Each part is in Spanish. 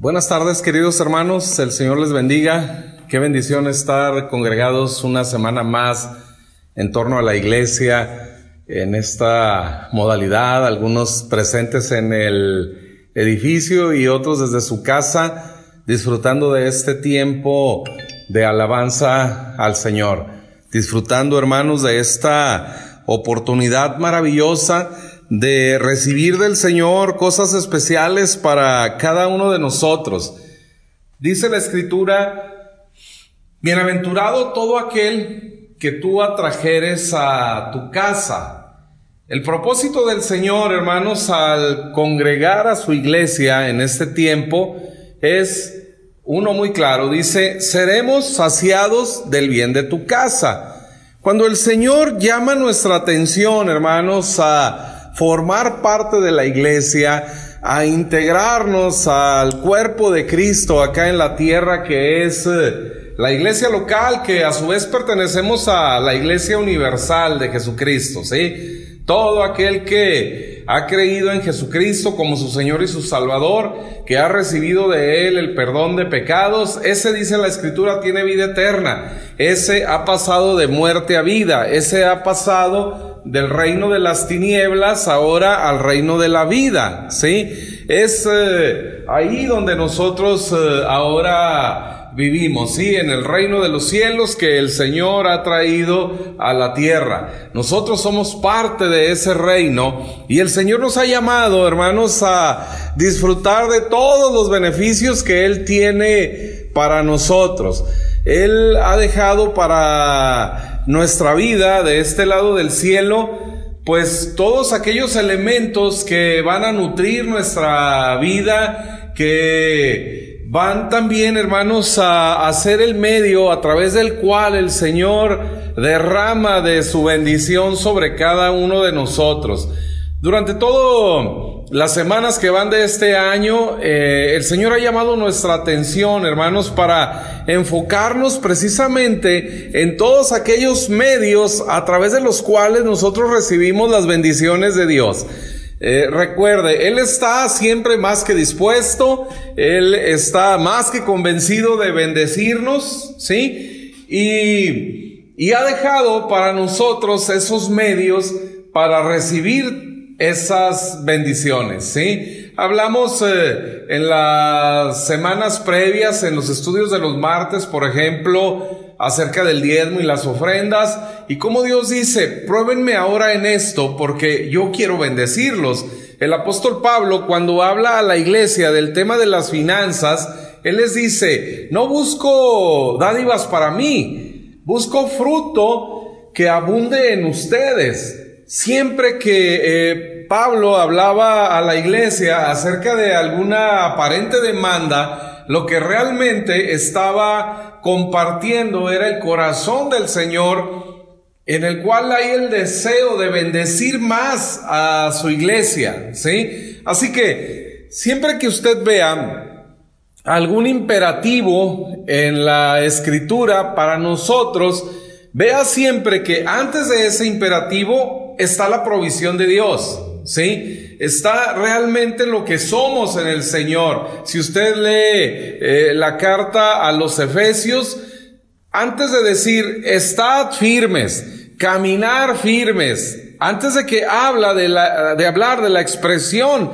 Buenas tardes, queridos hermanos. El Señor les bendiga. Qué bendición estar congregados una semana más en torno a la iglesia en esta modalidad, algunos presentes en el edificio y otros desde su casa, disfrutando de este tiempo de alabanza al Señor, disfrutando hermanos de esta oportunidad maravillosa de recibir del Señor cosas especiales para cada uno de nosotros. Dice la escritura, bienaventurado todo aquel que tú atrajeres a tu casa. El propósito del Señor, hermanos, al congregar a su iglesia en este tiempo es uno muy claro. Dice, seremos saciados del bien de tu casa. Cuando el Señor llama nuestra atención, hermanos, a formar parte de la iglesia, a integrarnos al cuerpo de Cristo acá en la tierra que es eh, la iglesia local, que a su vez pertenecemos a la iglesia universal de Jesucristo, ¿sí? Todo aquel que ha creído en Jesucristo como su Señor y su Salvador, que ha recibido de Él el perdón de pecados, ese dice la Escritura tiene vida eterna, ese ha pasado de muerte a vida, ese ha pasado del reino de las tinieblas ahora al reino de la vida, ¿sí? Es eh, ahí donde nosotros eh, ahora vivimos, ¿sí? En el reino de los cielos que el Señor ha traído a la tierra. Nosotros somos parte de ese reino y el Señor nos ha llamado, hermanos, a disfrutar de todos los beneficios que Él tiene para nosotros. Él ha dejado para nuestra vida de este lado del cielo, pues todos aquellos elementos que van a nutrir nuestra vida, que van también, hermanos, a, hacer ser el medio a través del cual el Señor derrama de su bendición sobre cada uno de nosotros. Durante todo las semanas que van de este año, eh, el Señor ha llamado nuestra atención, hermanos, para enfocarnos precisamente en todos aquellos medios a través de los cuales nosotros recibimos las bendiciones de Dios. Eh, recuerde, Él está siempre más que dispuesto, Él está más que convencido de bendecirnos, ¿sí? Y, y ha dejado para nosotros esos medios para recibir esas bendiciones, ¿sí? Hablamos eh, en las semanas previas, en los estudios de los martes, por ejemplo, acerca del diezmo y las ofrendas, y como Dios dice, pruébenme ahora en esto, porque yo quiero bendecirlos. El apóstol Pablo, cuando habla a la iglesia del tema de las finanzas, él les dice, no busco dádivas para mí, busco fruto que abunde en ustedes. Siempre que eh, Pablo hablaba a la iglesia acerca de alguna aparente demanda, lo que realmente estaba compartiendo era el corazón del Señor en el cual hay el deseo de bendecir más a su iglesia, ¿sí? Así que siempre que usted vea algún imperativo en la escritura para nosotros, vea siempre que antes de ese imperativo está la provisión de Dios. ¿Sí? Está realmente lo que somos en el Señor. Si usted lee eh, la carta a los Efesios, antes de decir, estad firmes, caminar firmes, antes de que habla de, la, de hablar de la expresión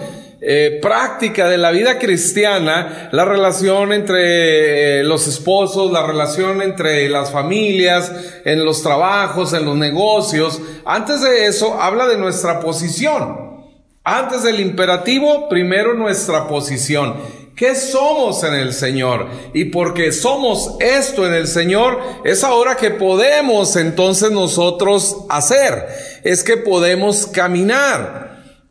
eh, práctica de la vida cristiana, la relación entre eh, los esposos, la relación entre las familias, en los trabajos, en los negocios. Antes de eso, habla de nuestra posición. Antes del imperativo, primero nuestra posición. ¿Qué somos en el Señor? Y porque somos esto en el Señor, es ahora que podemos entonces nosotros hacer. Es que podemos caminar.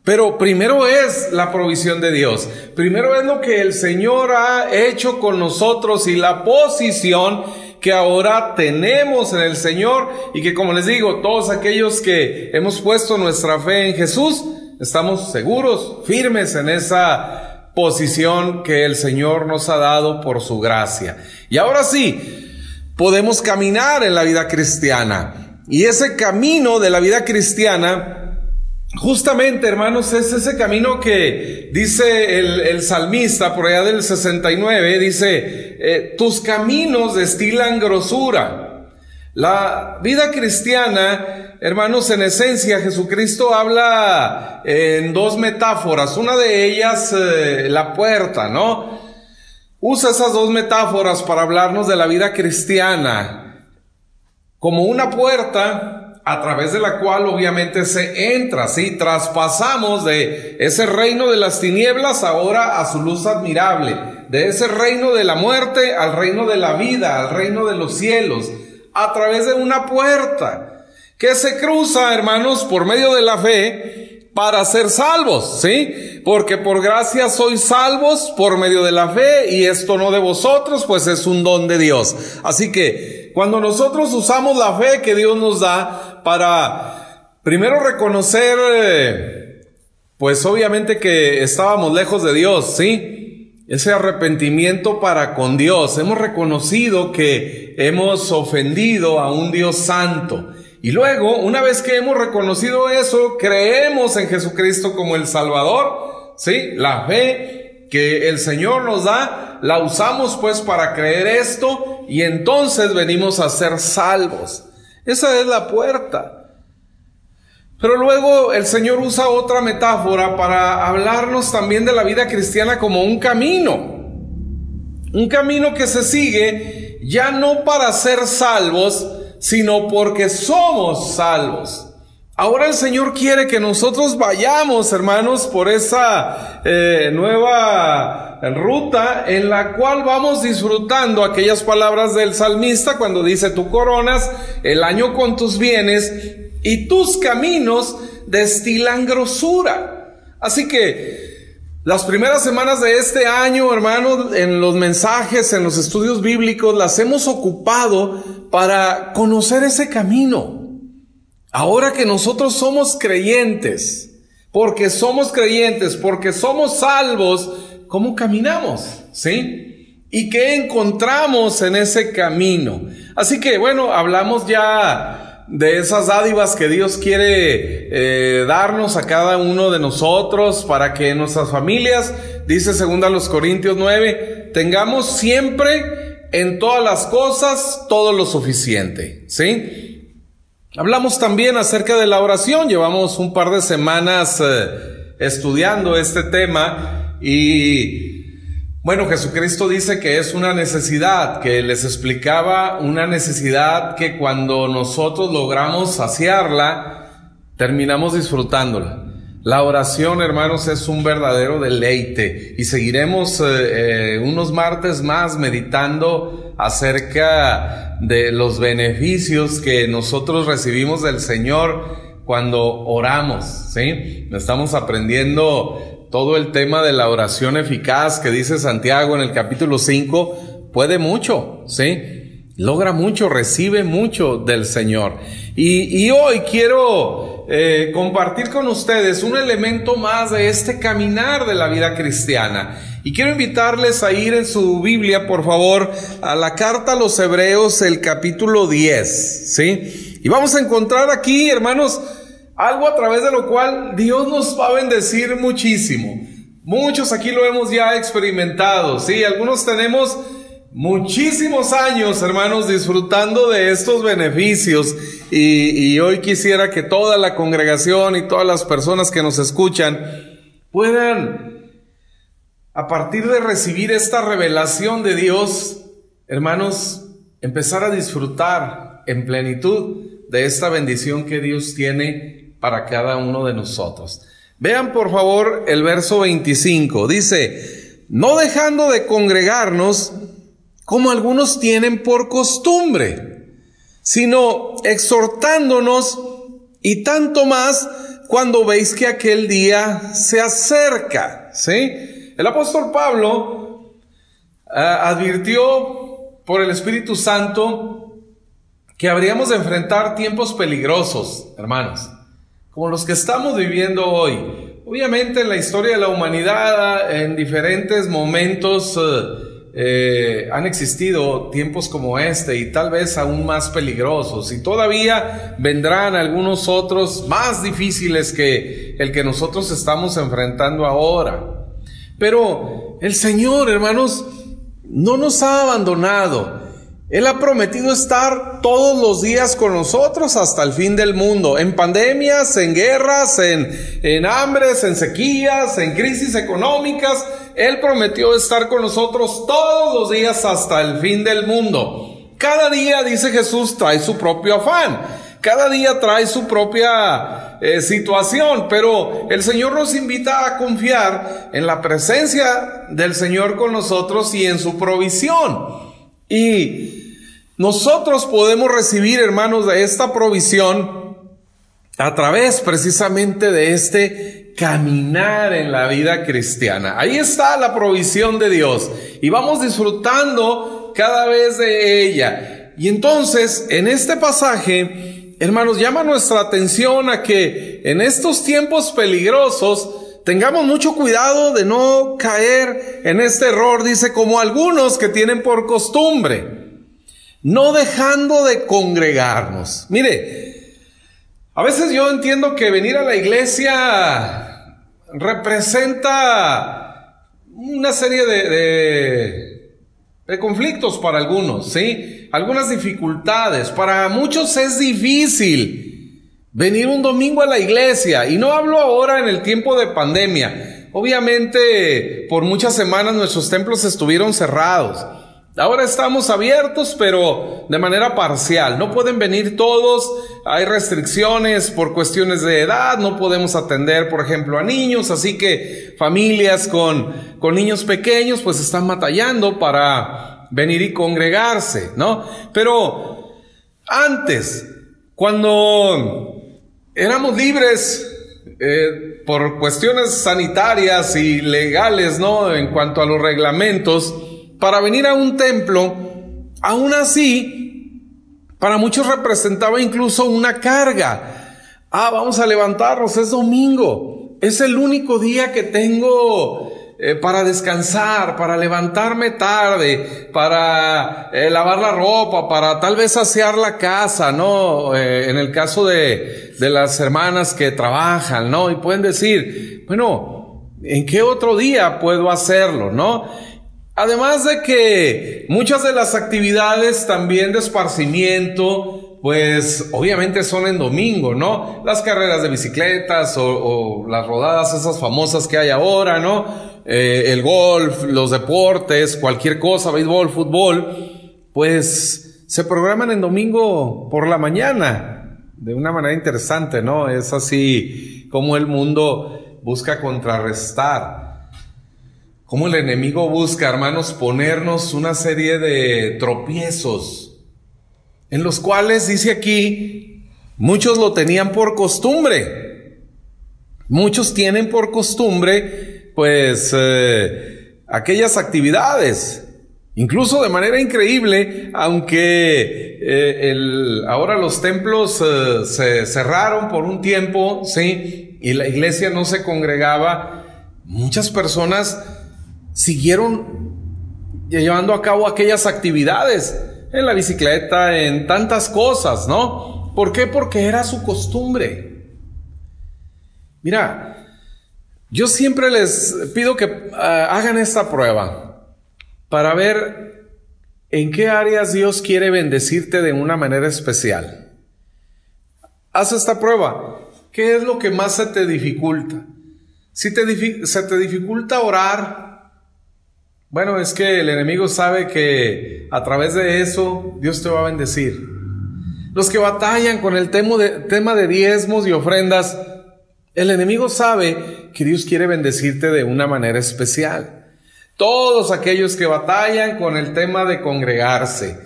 Pero primero es la provisión de Dios. Primero es lo que el Señor ha hecho con nosotros y la posición que ahora tenemos en el Señor y que como les digo, todos aquellos que hemos puesto nuestra fe en Jesús, estamos seguros, firmes en esa posición que el Señor nos ha dado por su gracia. Y ahora sí, podemos caminar en la vida cristiana. Y ese camino de la vida cristiana justamente, hermanos, es ese camino que dice el, salmista por allá del 69, dice, eh, tus caminos destilan grosura. La vida cristiana, hermanos, en esencia, Jesucristo habla en dos metáforas. Una de ellas, eh, la puerta, ¿no? Usa esas dos metáforas para hablarnos de la vida cristiana como una puerta a través de la cual obviamente se entra, ¿sí? Traspasamos de ese reino de las tinieblas ahora a su luz admirable, de ese reino de la muerte al reino de la vida, al reino de los cielos, a través de una puerta que se cruza, hermanos, por medio de la fe para ser salvos, ¿sí? Porque por gracia sois salvos por medio de la fe y esto no de vosotros, pues es un don de Dios. Así que cuando nosotros usamos la fe que Dios nos da, para primero reconocer, eh, pues obviamente que estábamos lejos de Dios, ¿sí? Ese arrepentimiento para con Dios. Hemos reconocido que hemos ofendido a un Dios santo. Y luego, una vez que hemos reconocido eso, creemos en Jesucristo como el Salvador, ¿sí? La fe que el Señor nos da, la usamos pues para creer esto y entonces venimos a ser salvos. Esa es la puerta. Pero luego el Señor usa otra metáfora para hablarnos también de la vida cristiana como un camino. Un camino que se sigue ya no para ser salvos, sino porque somos salvos. Ahora el Señor quiere que nosotros vayamos, hermanos, por esa eh, nueva ruta en la cual vamos disfrutando aquellas palabras del salmista cuando dice, tú coronas el año con tus bienes y tus caminos destilan grosura. Así que las primeras semanas de este año, hermanos, en los mensajes, en los estudios bíblicos, las hemos ocupado para conocer ese camino Ahora que nosotros somos creyentes, porque somos creyentes, porque somos salvos, ¿cómo caminamos? ¿Sí? ¿Y qué encontramos en ese camino? Así que bueno, hablamos ya de esas dádivas que Dios quiere eh, darnos a cada uno de nosotros para que nuestras familias, dice segunda los Corintios 9, tengamos siempre en todas las cosas todo lo suficiente, ¿sí? Hablamos también acerca de la oración, llevamos un par de semanas eh, estudiando este tema y bueno, Jesucristo dice que es una necesidad, que les explicaba una necesidad que cuando nosotros logramos saciarla, terminamos disfrutándola. La oración, hermanos, es un verdadero deleite y seguiremos eh, eh, unos martes más meditando acerca de los beneficios que nosotros recibimos del Señor cuando oramos, ¿sí? Estamos aprendiendo todo el tema de la oración eficaz que dice Santiago en el capítulo 5, puede mucho, ¿sí? Logra mucho, recibe mucho del Señor. Y, hoy quiero eh, compartir con ustedes un elemento más de este caminar de la vida cristiana. Y quiero invitarles a ir en su Biblia, por favor, a la carta a los Hebreos, el capítulo 10, ¿sí? Y vamos a encontrar aquí, hermanos, algo a través de lo cual Dios nos va a bendecir muchísimo. Muchos aquí lo hemos ya experimentado, ¿sí? Algunos tenemos muchísimos años, hermanos, disfrutando de estos beneficios y, y, hoy quisiera que toda la congregación y todas las personas que nos escuchan puedan a partir de recibir esta revelación de Dios, hermanos, empezar a disfrutar en plenitud de esta bendición que Dios tiene para cada uno de nosotros. Vean por favor el verso 25. Dice, no dejando de congregarnos como algunos tienen por costumbre, sino exhortándonos y tanto más cuando veis que aquel día se acerca. ¿Sí? El apóstol Pablo eh, advirtió por el Espíritu Santo que habríamos de enfrentar tiempos peligrosos, hermanos, como los que estamos viviendo hoy. Obviamente en la historia de la humanidad, en diferentes momentos, eh, eh, han existido tiempos como este y tal vez aún más peligrosos y todavía vendrán algunos otros más difíciles que el que nosotros estamos enfrentando ahora. Pero el Señor, hermanos, no nos ha abandonado. Él ha prometido estar todos los días con nosotros hasta el fin del mundo, en pandemias, en guerras, en, en hambres, en sequías, en crisis económicas. Él prometió estar con nosotros todos los días hasta el fin del mundo. Cada día, dice Jesús, trae su propio afán. Cada día trae su propia eh, situación, pero el Señor nos invita a confiar en la presencia del Señor con nosotros y en su provisión. Y nosotros podemos recibir, hermanos, de esta provisión a través precisamente de este caminar en la vida cristiana. Ahí está la provisión de Dios y vamos disfrutando cada vez de ella. Y entonces, en este pasaje, hermanos, llama nuestra atención a que en estos tiempos peligrosos, Tengamos mucho cuidado de no caer en este error, dice, como algunos que tienen por costumbre, no dejando de congregarnos. Mire, a veces yo entiendo que venir a la iglesia representa una serie de, conflictos para algunos, ¿sí? Algunas dificultades. Para muchos es difícil venir un domingo a la iglesia. Y no hablo ahora en el tiempo de pandemia. Obviamente, por muchas semanas nuestros templos estuvieron cerrados. Ahora estamos abiertos, pero de manera parcial. No pueden venir todos, hay restricciones por cuestiones de edad, no podemos atender, por ejemplo, a niños, así que familias con, con niños pequeños pues están batallando para venir y congregarse, ¿no? Pero antes, cuando éramos libres eh, por cuestiones sanitarias y legales, ¿no? En cuanto a los reglamentos, para venir a un templo, aún así, para muchos representaba incluso una carga. Ah, vamos a levantarnos, es domingo, es el único día que tengo eh, para descansar, para levantarme tarde, para eh, lavar la ropa, para tal vez asear la casa, ¿no? Eh, en el caso de, de las hermanas que trabajan, ¿no? Y pueden decir, bueno, ¿en qué otro día puedo hacerlo, ¿no? Además de que muchas de las actividades también de esparcimiento, pues obviamente son en domingo, ¿no? Las carreras de bicicletas o, las rodadas esas famosas que hay ahora, ¿no? Eh, el golf, los deportes, cualquier cosa, béisbol, fútbol, pues se programan en domingo por la mañana, de una manera interesante, ¿no? Es así como el mundo busca contrarrestar, como el enemigo busca, hermanos, ponernos una serie de tropiezos, en los cuales, dice aquí, muchos lo tenían por costumbre, muchos tienen por costumbre pues eh, aquellas actividades. Incluso de manera increíble, aunque eh, ahora los templos eh, se cerraron por un tiempo, sí, y la iglesia no se congregaba, muchas personas siguieron llevando a cabo aquellas actividades en la bicicleta, en tantas cosas, ¿no? ¿Por qué? Porque era su costumbre. Mira, yo siempre les pido que ah, hagan esta prueba para ver en qué áreas Dios quiere bendecirte de una manera especial. Haz esta prueba. ¿Qué es lo que más se te dificulta? Si se te dificulta orar, bueno, es que el enemigo sabe que a través de eso Dios te va a bendecir. Los que batallan con el tema de, diezmos y ofrendas, el enemigo sabe que Dios quiere bendecirte de una manera especial. Todos aquellos que batallan con el tema de congregarse,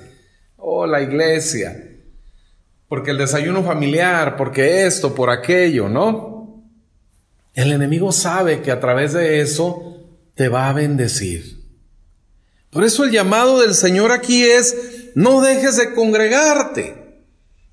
o oh, la iglesia, porque el desayuno familiar, porque esto, por aquello, ¿no? El enemigo sabe que a través de eso te va a bendecir. Por eso el llamado del Señor aquí es, no dejes de congregarte.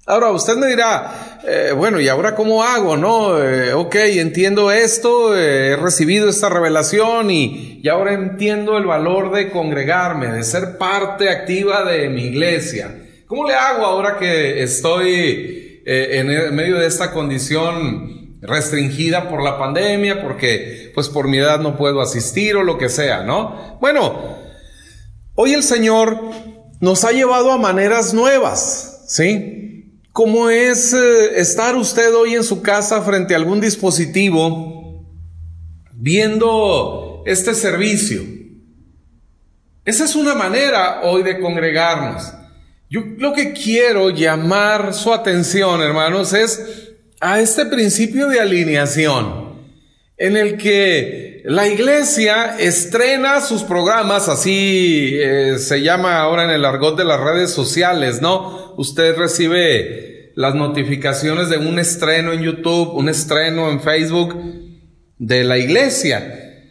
Ahora, usted me dirá, eh, bueno, ¿y ahora cómo hago? No, eh, ok, entiendo esto, eh, he recibido esta revelación y, y ahora entiendo el valor de congregarme, de ser parte activa de mi iglesia. ¿Cómo le hago ahora que estoy en medio de esta condición restringida por la pandemia, porque pues por mi edad no puedo asistir o lo que sea, ¿no? Bueno, hoy el Señor nos ha llevado a maneras nuevas, ¿sí? ¿Cómo es eh, estar usted hoy en su casa frente a algún dispositivo viendo este servicio? Esa es una manera hoy de congregarnos. Yo lo que quiero llamar su atención, hermanos, es a este principio de alineación en el que la iglesia estrena sus programas, así eh, se llama ahora en el argot de las redes sociales, ¿no? usted recibe las notificaciones de un estreno en YouTube, un estreno en Facebook de la iglesia.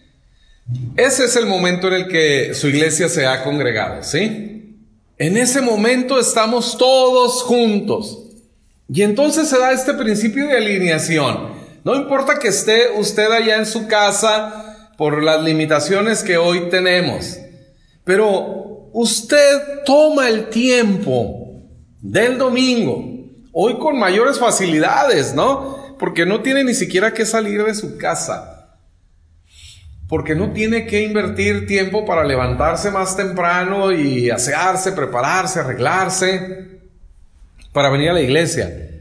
Ese es el momento en el que su iglesia se ha congregado, ¿sí? En ese momento estamos todos juntos. Y entonces se da este principio de alineación. No importa que esté usted allá en su casa por las limitaciones que hoy tenemos, pero usted toma el tiempo del domingo, hoy con mayores facilidades, ¿no? Porque no tiene ni siquiera que salir de su casa, porque no tiene que invertir tiempo para levantarse más temprano y asearse, prepararse, arreglarse para venir a la iglesia.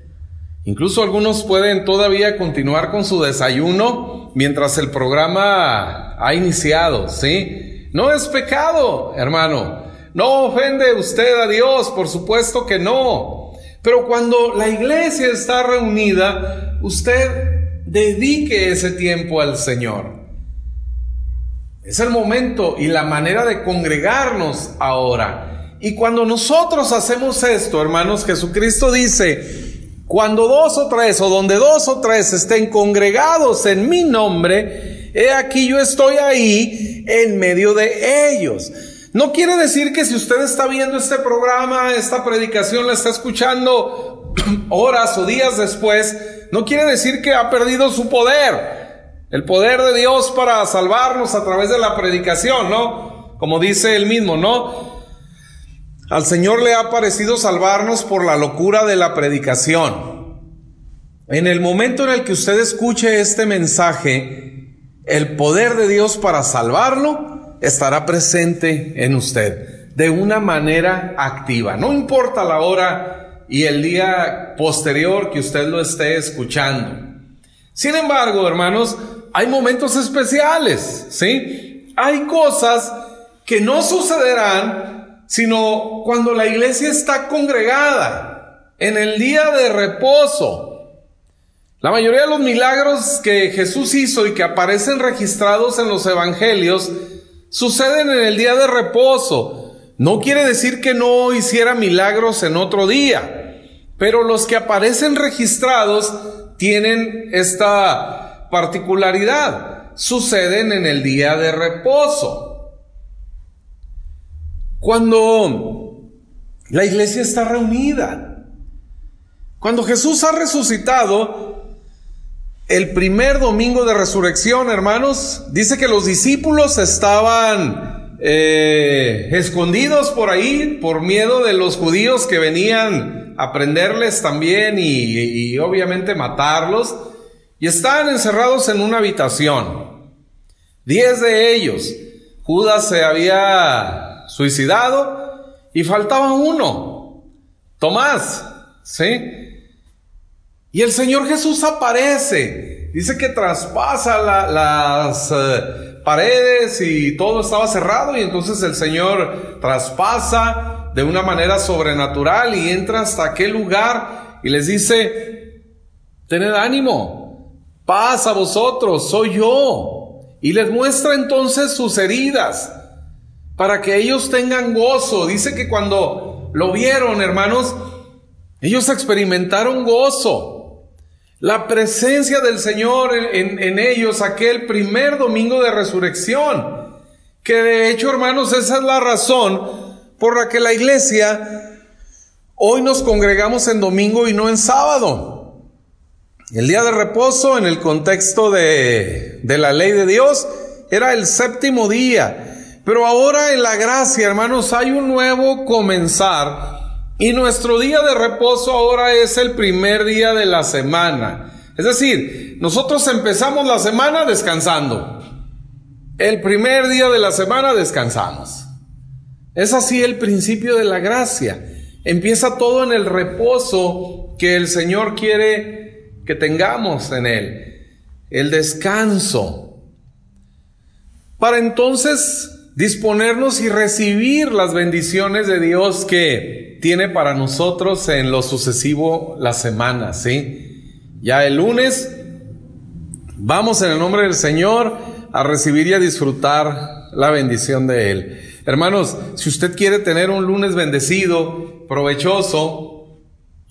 Incluso algunos pueden todavía continuar con su desayuno mientras el programa ha iniciado, ¿sí? No es pecado, hermano. No ofende usted a Dios, por supuesto que no. Pero cuando la iglesia está reunida, usted dedique ese tiempo al Señor. Es el momento y la manera de congregarnos ahora. Y cuando nosotros hacemos esto, hermanos, Jesucristo dice, cuando dos o tres o donde dos o tres estén congregados en mi nombre, he aquí yo estoy ahí en medio de ellos. No quiere decir que si usted está viendo este programa, esta predicación la está escuchando horas o días después, no quiere decir que ha perdido su poder. El poder de Dios para salvarnos a través de la predicación, ¿no? Como dice él mismo, ¿no? Al Señor le ha parecido salvarnos por la locura de la predicación. En el momento en el que usted escuche este mensaje, el poder de Dios para salvarlo estará presente en usted de una manera activa. No importa la hora y el día posterior que usted lo esté escuchando. Sin embargo, hermanos, hay momentos especiales, ¿sí? Hay cosas que no sucederán sino cuando la iglesia está congregada en el día de reposo. La mayoría de los milagros que Jesús hizo y que aparecen registrados en los evangelios suceden en el día de reposo. No quiere decir que no hiciera milagros en otro día, pero los que aparecen registrados tienen esta particularidad. Suceden en el día de reposo. Cuando la iglesia está reunida, cuando Jesús ha resucitado, el primer domingo de resurrección, hermanos, dice que los discípulos estaban eh, escondidos por ahí por miedo de los judíos que venían a prenderles también y, y obviamente matarlos. Y estaban encerrados en una habitación. Diez de ellos. Judas se había suicidado y faltaba uno. Tomás, ¿sí? Y el Señor Jesús aparece. Dice que traspasa las eh, paredes y todo estaba cerrado y entonces el Señor traspasa de una manera sobrenatural y entra hasta aquel lugar y les dice, tened ánimo, paz a vosotros, soy yo. Y les muestra entonces sus heridas para que ellos tengan gozo. Dice que cuando lo vieron, hermanos, ellos experimentaron gozo. La presencia del Señor en, ellos aquel primer domingo de resurrección. Que de hecho, hermanos, esa es la razón por la que la iglesia hoy nos congregamos en domingo y no en sábado. El día de reposo en el contexto de, la ley de Dios era el séptimo día. Pero ahora en la gracia, hermanos, hay un nuevo comenzar. Y nuestro día de reposo ahora es el primer día de la semana. Es decir, nosotros empezamos la semana descansando. El primer día de la semana descansamos. Es así el principio de la gracia. Empieza todo en el reposo que el Señor quiere que tengamos en Él. El descanso. Para entonces disponernos y recibir las bendiciones de Dios que tiene para nosotros en lo sucesivo la semana, ¿sí? Ya el lunes vamos en el nombre del Señor a recibir y a disfrutar la bendición de Él. Hermanos, si usted quiere tener un lunes bendecido, provechoso,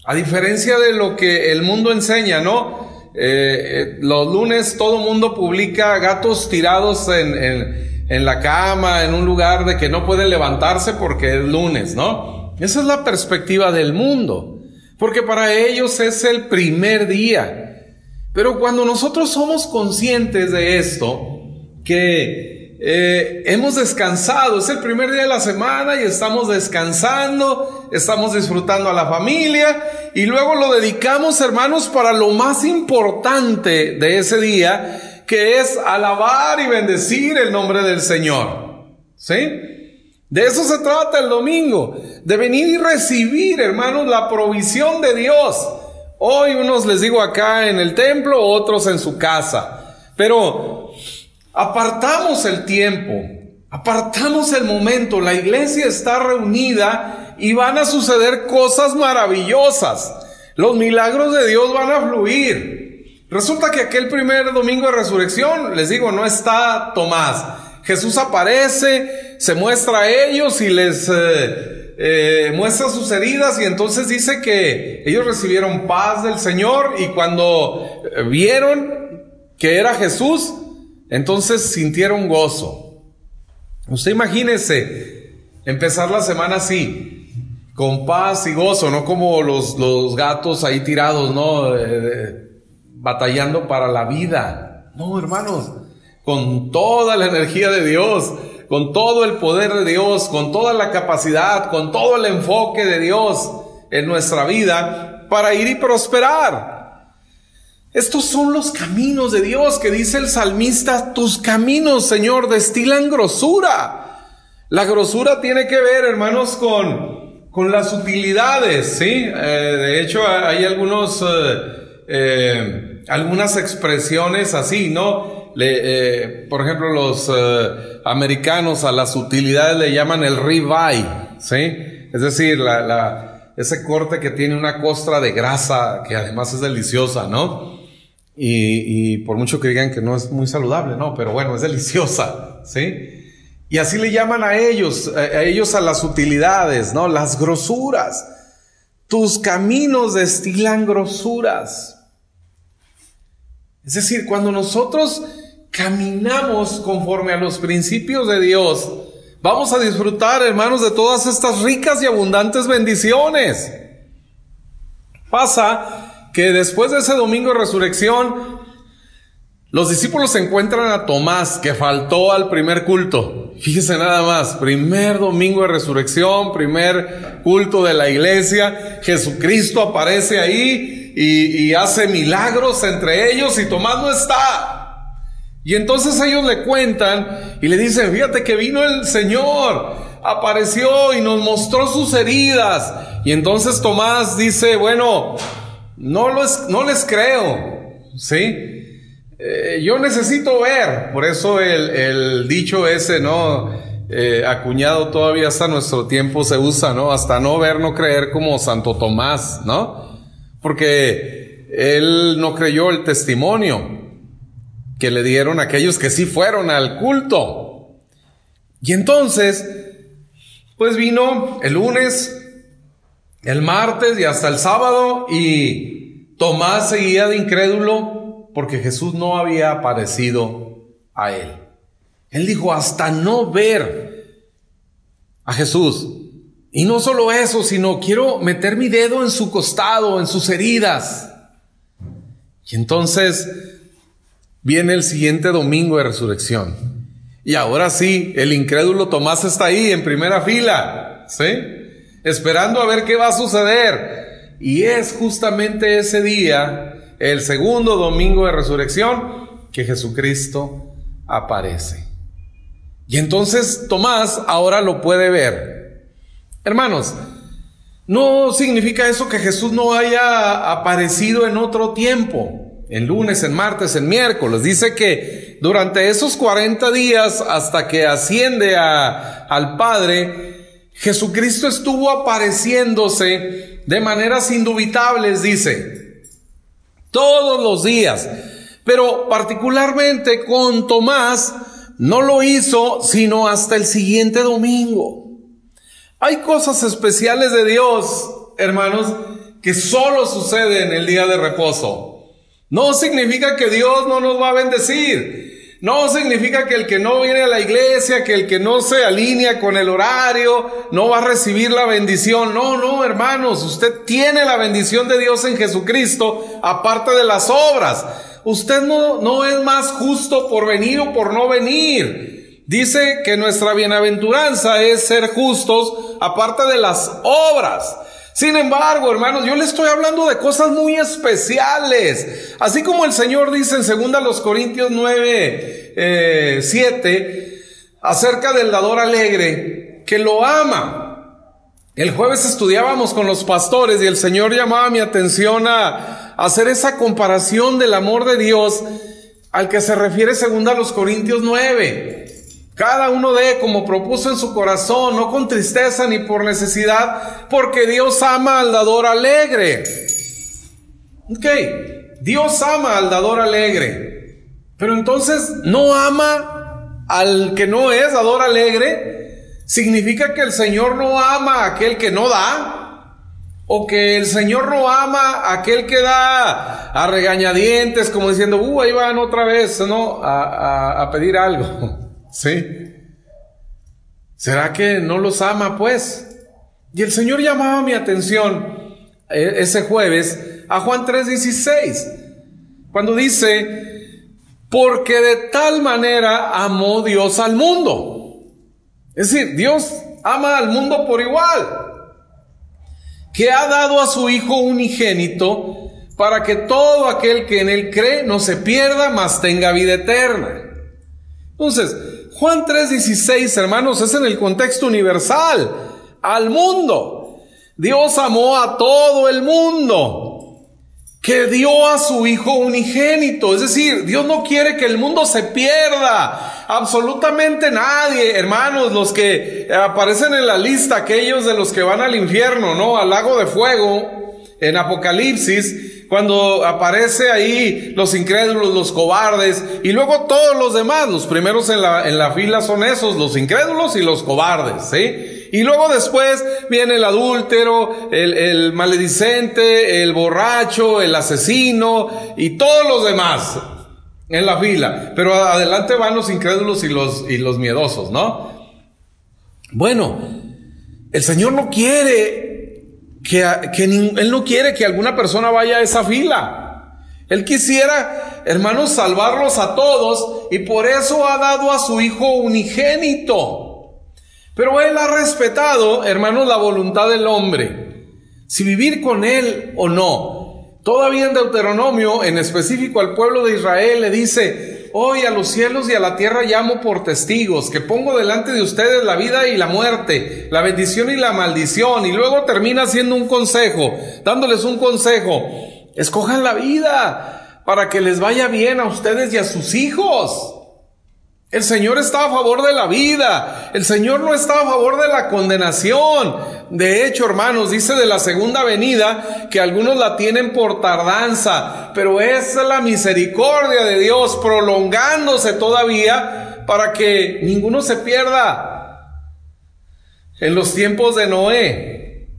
a diferencia de lo que el mundo enseña, ¿no? Eh, eh, los lunes todo mundo publica gatos tirados en, en, en la cama, en un lugar de que no pueden levantarse porque es lunes, ¿no? Esa es la perspectiva del mundo, porque para ellos es el primer día. Pero cuando nosotros somos conscientes de esto, que eh, hemos descansado, es el primer día de la semana y estamos descansando, estamos disfrutando a la familia y luego lo dedicamos, hermanos, para lo más importante de ese día, que es alabar y bendecir el nombre del Señor. ¿Sí? De eso se trata el domingo, de venir y recibir, hermanos, la provisión de Dios. Hoy unos les digo acá en el templo, otros en su casa. Pero Apartamos el tiempo, apartamos el momento, la iglesia está reunida y van a suceder cosas maravillosas. Los milagros de Dios van a fluir. Resulta que aquel primer domingo de resurrección, les digo, no está Tomás. Jesús aparece, se muestra a ellos y les eh, eh, muestra sus heridas y entonces dice que ellos recibieron paz del Señor y cuando vieron que era Jesús, entonces sintieron gozo. Usted imagínese empezar la semana así, con paz y gozo, no como los, los gatos ahí tirados, ¿no? Eh, batallando para la vida. No, hermanos, con toda la energía de Dios, con todo el poder de Dios, con toda la capacidad, con todo el enfoque de Dios en nuestra vida para ir y prosperar. Estos son los caminos de Dios que dice el salmista, tus caminos, Señor, destilan grosura. La grosura tiene que ver, hermanos, con, con las utilidades, ¿sí? Eh, de hecho, hay algunos, eh, eh, algunas expresiones así, ¿no? Le, por ejemplo, los americanos a las utilidades le llaman el ribeye, ¿sí? Es decir, ese corte que tiene una costra de grasa que además es deliciosa, ¿no? Y, por mucho que digan que no es muy saludable, no, pero bueno, es deliciosa, ¿sí? Y así le llaman a ellos, a ellos a las utilidades, ¿no? Las grosuras. Tus caminos destilan grosuras. Es decir, cuando nosotros caminamos conforme a los principios de Dios, vamos a disfrutar, hermanos, de todas estas ricas y abundantes bendiciones. Pasa que después de ese domingo de resurrección, los discípulos encuentran a Tomás, que faltó al primer culto. Fíjese nada más, primer domingo de resurrección, primer culto de la iglesia, Jesucristo aparece ahí y, hace milagros entre ellos y Tomás no está. Y entonces ellos le cuentan y le dicen, fíjate que vino el Señor, apareció y nos mostró sus heridas. Y entonces Tomás dice, bueno, no, no les creo, ¿sí? Eh, yo necesito ver, por eso el, dicho ese, ¿no? Eh, acuñado todavía hasta nuestro tiempo se usa, ¿no? Hasta no ver, no creer como Santo Tomás, ¿no? Porque él no creyó el testimonio que le dieron aquellos que sí fueron al culto. Y entonces, pues vino el lunes, el martes y hasta el sábado y Tomás seguía de incrédulo porque Jesús no había aparecido a él. Él dijo, hasta no ver a Jesús. Y no solo eso, sino quiero meter mi dedo en su costado, en sus heridas. Y entonces viene el siguiente domingo de resurrección. Y ahora sí, el incrédulo Tomás está ahí en primera fila, ¿sí? Esperando a ver qué va a suceder. Y es justamente ese día, el segundo domingo de resurrección, que Jesucristo aparece. Y entonces Tomás ahora lo puede ver. Hermanos, no significa eso que Jesús no haya aparecido en otro tiempo, en lunes, en martes, en miércoles. Dice que durante esos 40 días hasta que asciende al Padre, Jesucristo estuvo apareciéndose de maneras indubitables, dice, todos los días. Pero particularmente con Tomás, no lo hizo sino hasta el siguiente domingo. Hay cosas especiales de Dios, hermanos, que solo suceden el día de reposo. No significa que Dios no nos va a bendecir. No significa que el que no viene a la iglesia, que el que no se alinea con el horario, no va a recibir la bendición. No, no, hermanos, usted tiene la bendición de Dios en Jesucristo, aparte de las obras usted no, no es más justo por venir o por no venir. Dice que nuestra bienaventuranza es ser justos aparte de las obras. Sin embargo, hermanos, yo le estoy hablando de cosas muy especiales. Así como el Señor dice en 2 los Corintios 9, 7, eh, acerca del dador alegre, que lo ama. El jueves estudiábamos con los pastores y el Señor llamaba mi atención a, hacer esa comparación del amor de Dios al que se refiere según a los Corintios 9. Cada uno de como propuso en su corazón, no con tristeza ni por necesidad, porque Dios ama al dador alegre. Ok, Dios ama al dador alegre, pero entonces no ama al que no es dador alegre. ¿Significa que el Señor no ama a aquel que no da? O que el Señor no ama a aquel que da a regañadientes, como diciendo, uh, ahí van otra vez, ¿no? A pedir algo. ¿Sí? ¿Será que no los ama, pues? Y el Señor llamaba mi atención eh, ese jueves a Juan 3:16, cuando dice, porque de tal manera amó Dios al mundo. Es decir, Dios ama al mundo por igual que ha dado a su Hijo unigénito para que todo aquel que en él cree no se pierda, mas tenga vida eterna. Entonces, Juan 3:16, hermanos, es en el contexto universal, al mundo. Dios amó a todo el mundo que dio a su Hijo unigénito. Es decir, Dios no quiere que el mundo se pierda. Absolutamente nadie, hermanos, los que aparecen en la lista, aquellos de los que van al infierno, ¿no? Al lago de fuego, en Apocalipsis, cuando aparece ahí los incrédulos, los cobardes, y luego todos los demás, los primeros en la, en la fila son esos, los incrédulos y los cobardes, ¿sí? Y luego después viene el adúltero, el, maledicente, el borracho, el asesino y todos los demás en la fila. Pero adelante van los incrédulos y los, y los miedosos, ¿no? Bueno, el Señor no quiere que, Él no quiere que alguna persona vaya a esa fila. Él quisiera, hermanos, salvarlos a todos y por eso ha dado a su Hijo unigénito. Pero Él ha respetado, hermanos, la voluntad del hombre. Si vivir con Él o no. Todavía en Deuteronomio, en específico al pueblo de Israel, le dice, hoy a los cielos y a la tierra llamo por testigos, que pongo delante de ustedes la vida y la muerte, la bendición y la maldición. Y luego termina haciendo un consejo, dándoles un consejo. Escojan la vida para que les vaya bien a ustedes y a sus hijos. El Señor está a favor de la vida. El Señor no está a favor de la condenación. De hecho, hermanos, dice de la segunda venida que algunos la tienen por tardanza, pero es la misericordia de Dios prolongándose todavía para que ninguno se pierda. En los tiempos de Noé,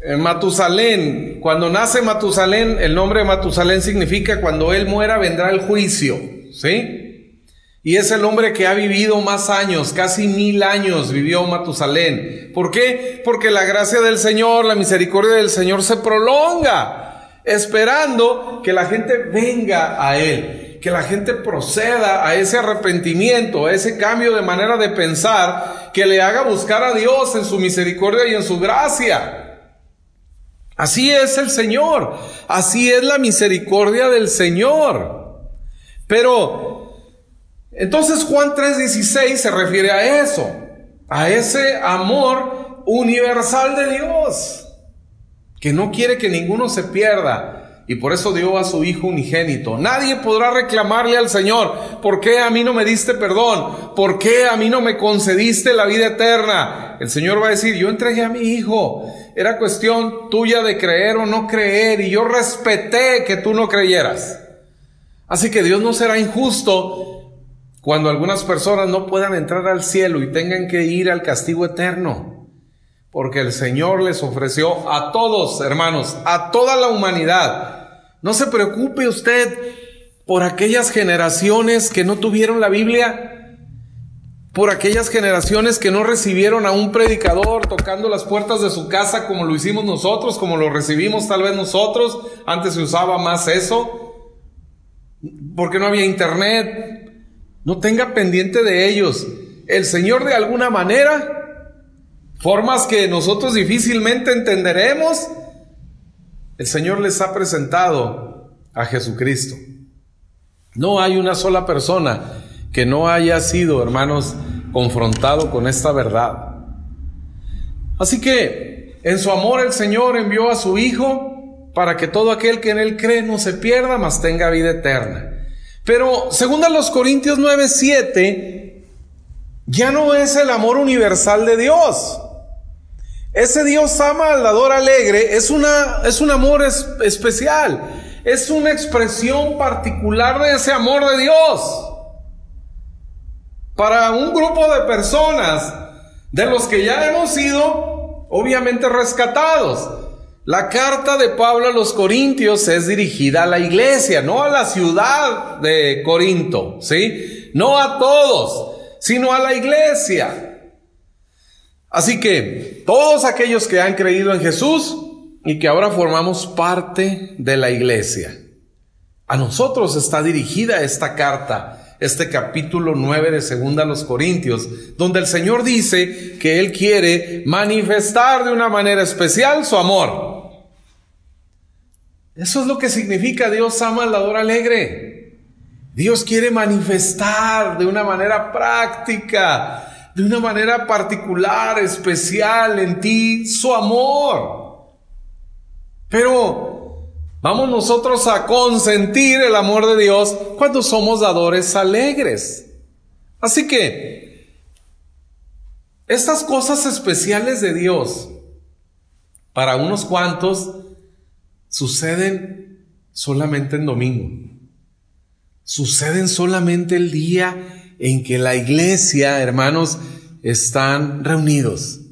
en Matusalén, cuando nace Matusalén, el nombre de Matusalén significa cuando él muera vendrá el juicio, ¿sí? Y es el hombre que ha vivido más años, casi mil años vivió Matusalén. ¿Por qué? Porque la gracia del Señor, la misericordia del Señor se prolonga. esperando que la gente venga a Él, que la gente proceda a ese arrepentimiento, a ese cambio de manera de pensar, que le haga buscar a Dios en su misericordia y en su gracia. Así es el Señor, así es la misericordia del Señor. Pero, entonces Juan 3:16 se refiere a eso, a ese amor universal de Dios que no quiere que ninguno se pierda y por eso dio a su Hijo unigénito. Nadie podrá reclamarle al Señor, ¿por qué a mí no me diste perdón? ¿Por qué a mí no me concediste la vida eterna? El Señor va a decir, yo entregué a mi Hijo. Era cuestión tuya de creer o no creer y yo respeté que tú no creyeras. Así que Dios no será injusto cuando algunas personas no puedan entrar al cielo y tengan que ir al castigo eterno porque el Señor les ofreció a todos, hermanos, a toda la humanidad. No se preocupe usted por aquellas generaciones que no tuvieron la Biblia, por aquellas generaciones que no recibieron a un predicador tocando las puertas de su casa como lo hicimos nosotros, como lo recibimos tal vez nosotros. Antes se usaba más eso, porque no había internet. No tenga pendiente de ellos. El Señor de alguna manera formas que nosotros difícilmente entenderemos, el Señor les ha presentado a Jesucristo. No hay una sola persona que no haya sido, hermanos, confrontado con esta verdad. Así que, en su amor el Señor envió a su Hijo para que todo aquel que en Él cree no se pierda, mas tenga vida eterna. Pero, según los Corintios 9, 7, ya no es el amor universal de Dios. Ese Dios ama al dador alegre es, una, es un amor especial, es una expresión particular de ese amor de Dios. Para un grupo de personas de los que ya hemos sido obviamente rescatados. La carta de Pablo a los Corintios es dirigida a la iglesia, no a la ciudad de Corinto, ¿sí? No a todos, sino a la iglesia. Así que todos aquellos que han creído en Jesús y que ahora formamos parte de la iglesia, a nosotros está dirigida esta carta, este capítulo 9 de Segunda a los Corintios, donde el Señor dice que Él quiere manifestar de una manera especial su amor. Eso es lo que significa Dios ama al dador alegre. Dios quiere manifestar de una manera práctica de una manera particular, especial en ti, su amor. Pero vamos nosotros a consentir el amor de Dios cuando somos dadores alegres. Así que, estas cosas especiales de Dios, para unos cuantos, suceden solamente en domingo. Suceden solamente el día en que la iglesia, hermanos, están reunidos.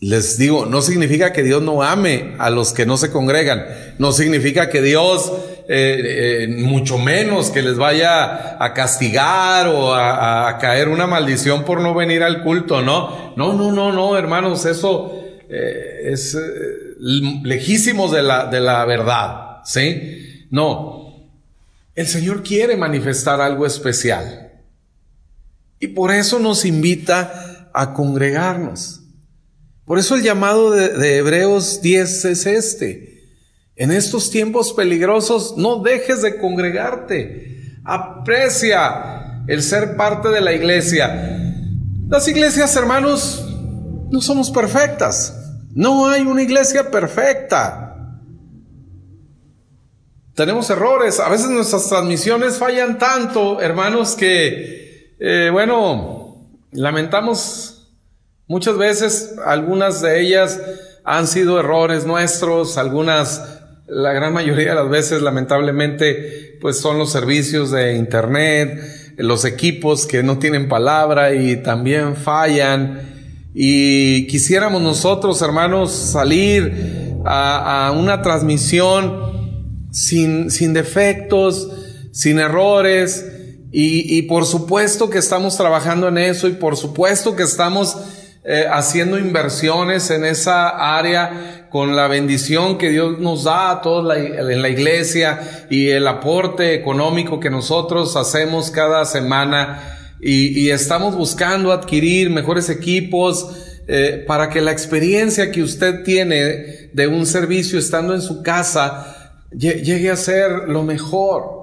Les digo, no significa que Dios no ame a los que no se congregan, no significa que Dios, eh, eh, mucho menos que les vaya a castigar o a, caer una maldición por no venir al culto, ¿no? No, no, no, no, hermanos, eso eh, es lejísimos de la, de la verdad, ¿sí? No, el Señor quiere manifestar algo especial. Y por eso nos invita a congregarnos. Por eso el llamado de, Hebreos 10 es este. En estos tiempos peligrosos no dejes de congregarte. Aprecia el ser parte de la iglesia. Las iglesias, hermanos, no somos perfectas. No hay una iglesia perfecta. Tenemos errores. A veces nuestras transmisiones fallan tanto, hermanos, que eh, bueno, lamentamos muchas veces, algunas de ellas han sido errores nuestros, algunas, la gran mayoría de las veces lamentablemente, pues son los servicios de internet, los equipos que no tienen palabra y también fallan. Y quisiéramos nosotros, hermanos, salir a, una transmisión sin, sin defectos, sin errores, y, por supuesto que estamos trabajando en eso y por supuesto que estamos eh, haciendo inversiones en esa área con la bendición que Dios nos da a todos en la iglesia y el aporte económico que nosotros hacemos cada semana y, estamos buscando adquirir mejores equipos eh, para que la experiencia que usted tiene de un servicio estando en su casa llegue a ser lo mejor.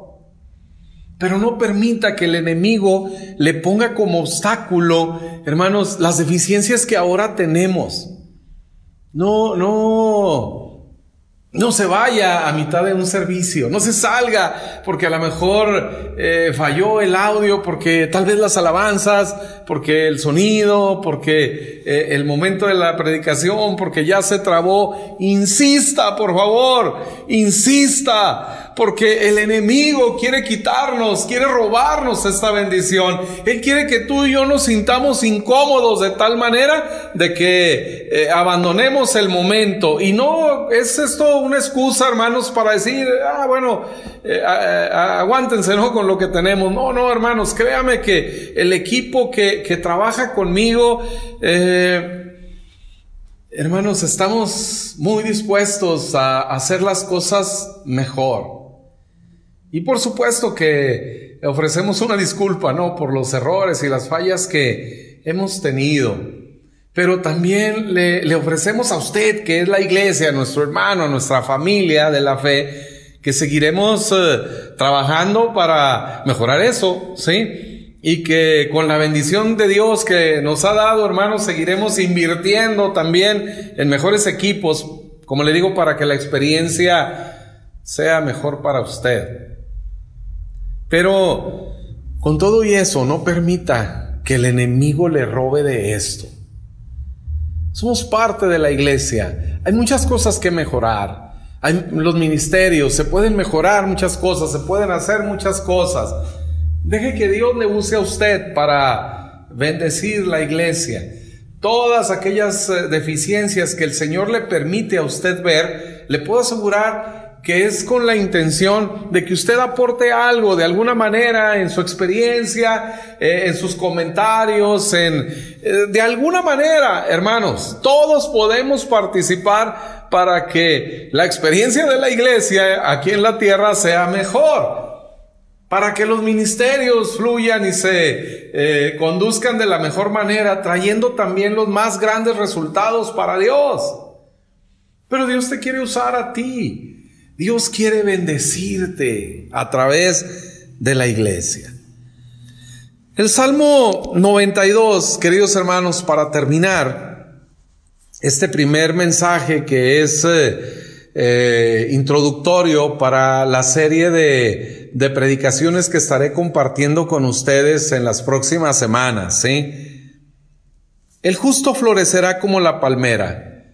Pero no permita que el enemigo le ponga como obstáculo, hermanos, las deficiencias que ahora tenemos. No, no, no se vaya a mitad de un servicio, no se salga porque a lo mejor eh, falló el audio, porque tal vez las alabanzas, porque el sonido, porque eh, el momento de la predicación, porque ya se trabó. Insista, por favor, insista, porque el enemigo quiere quitarnos, quiere robarnos esta bendición. Él quiere que tú y yo nos sintamos incómodos de tal manera de que eh, abandonemos el momento. Y no es esto una excusa, hermanos, para decir, ah, bueno, eh, aguántense, ¿no? Con lo que tenemos. No, no, hermanos, créame que el equipo que, que trabaja conmigo, eh, hermanos, estamos muy dispuestos a hacer las cosas mejor. Y por supuesto que ofrecemos una disculpa, ¿no? Por los errores y las fallas que hemos tenido pero también le, ofrecemos a usted, que es la iglesia, nuestro hermano, nuestra familia de la fe, que seguiremos eh, trabajando para mejorar eso, ¿sí? Y que con la bendición de Dios que nos ha dado, hermanos, seguiremos invirtiendo también en mejores equipos, como le digo, para que la experiencia sea mejor para usted. Pero con todo y eso, no permita que el enemigo le robe de esto. Somos parte de la iglesia. Hay muchas cosas que mejorar. Hay los ministerios, se pueden mejorar muchas cosas, se pueden hacer muchas cosas. Deje que Dios le use a usted para bendecir la iglesia. Todas aquellas eh, deficiencias que el Señor le permite a usted ver, le puedo asegurar que es con la intención de que usted aporte algo de alguna manera en su experiencia, eh, en sus comentarios, en eh, de alguna manera, hermanos, todos podemos participar para que la experiencia de la iglesia aquí en la tierra sea mejor. Para que los ministerios fluyan y se eh, conduzcan de la mejor manera, trayendo también los más grandes resultados para Dios. Pero Dios te quiere usar a ti. Dios quiere bendecirte a través de la iglesia. El Salmo 92, queridos hermanos, para terminar este primer mensaje que es eh, eh, introductorio para la serie de, de, predicaciones que estaré compartiendo con ustedes en las próximas semanas, ¿sí? El justo florecerá como la palmera,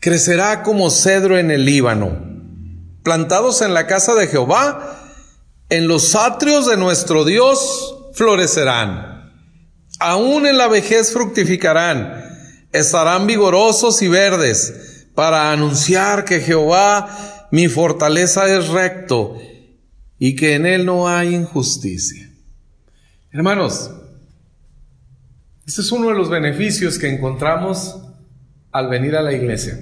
crecerá como cedro en el Líbano plantados en la casa de Jehová, en los atrios de nuestro Dios florecerán. Aún en la vejez fructificarán, estarán vigorosos y verdes para anunciar que Jehová, mi fortaleza, es recto y que en él no hay injusticia. Hermanos, este es uno de los beneficios que encontramos al venir a la iglesia,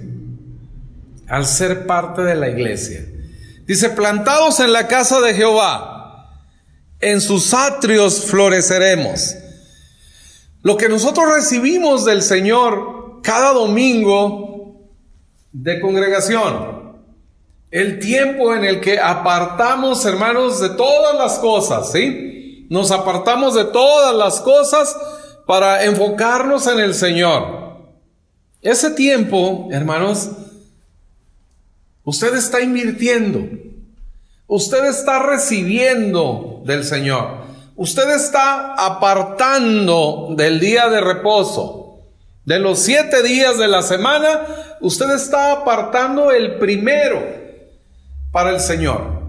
al ser parte de la iglesia. Dice, plantados en la casa de Jehová, en sus atrios floreceremos. Lo que nosotros recibimos del Señor cada domingo de congregación, el tiempo en el que apartamos, hermanos, de todas las cosas, ¿sí? Nos apartamos de todas las cosas para enfocarnos en el Señor. Ese tiempo, hermanos, Usted está invirtiendo. Usted está recibiendo del Señor. Usted está apartando del día de reposo. De los siete días de la semana, usted está apartando el primero para el Señor.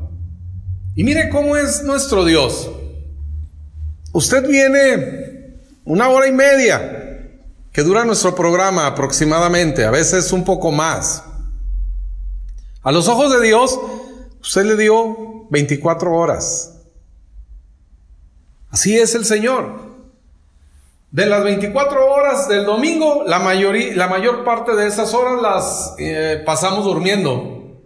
Y mire cómo es nuestro Dios. Usted viene una hora y media que dura nuestro programa aproximadamente, a veces un poco más. A los ojos de Dios, usted le dio 24 horas. Así es el Señor. De las 24 horas del domingo, la, la mayor parte de esas horas las eh, pasamos durmiendo.